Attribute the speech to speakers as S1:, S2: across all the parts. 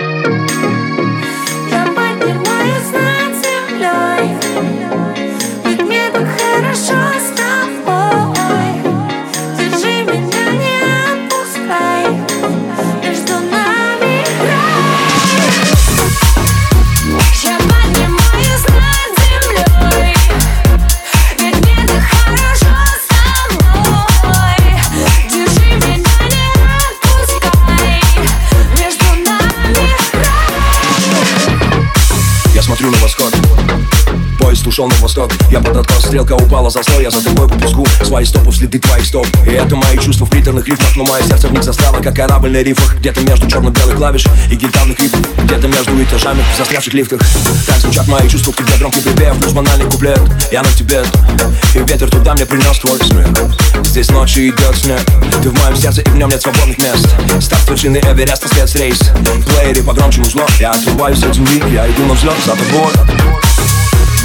S1: Música на восход Поезд ушел на восток Я под откос, стрелка упала за стой Я за тобой по песку, свои стопы следы твоих стоп. И это мои чувства в приторных рифмах Но мое сердце в них застряло, как корабль на рифах Где-то между черно-белых клавиш и гитарных рифов Где-то между этажами в застрявших лифтах. Так звучат мои чувства к тебе громкий припев Плюс банальный куплет, я на тебе И ветер туда мне принес твой смех. Здесь ночью идет снег Ты в моем сердце и в нем нет свободных мест. Старт вершины Эвереста, спецрейс Плеере погромче музло Я отрываюсь от земли, я иду на взлет за тобой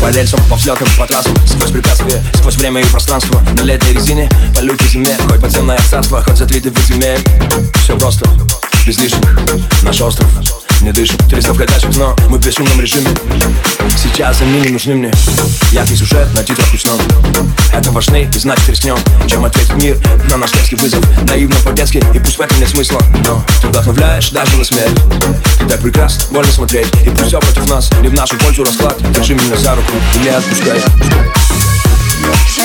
S1: По рельсам, по взлетам, по трассам Сквозь препятствия, сквозь время и пространство На летней резине, по лютой зиме Хоть подземное царство, хоть за тысячи земель. Все просто, без лишних Наш остров не дышим Триста входящих, но мы в бесшумном режиме. Сейчас они не нужны мне. Яркий сюжет на титрах ручном Это важнее и значит рискнем Чем ответить мир на наш детский вызов. Наивно по-детски и пусть в этом нет смысла. Но ты вдохновляешь даже на смерть. Ты так прекрасно, больно смотреть. И пусть все против нас, не в нашу пользу расклад. Держи меня за руку и не отпускай.
S2: поднимаюсь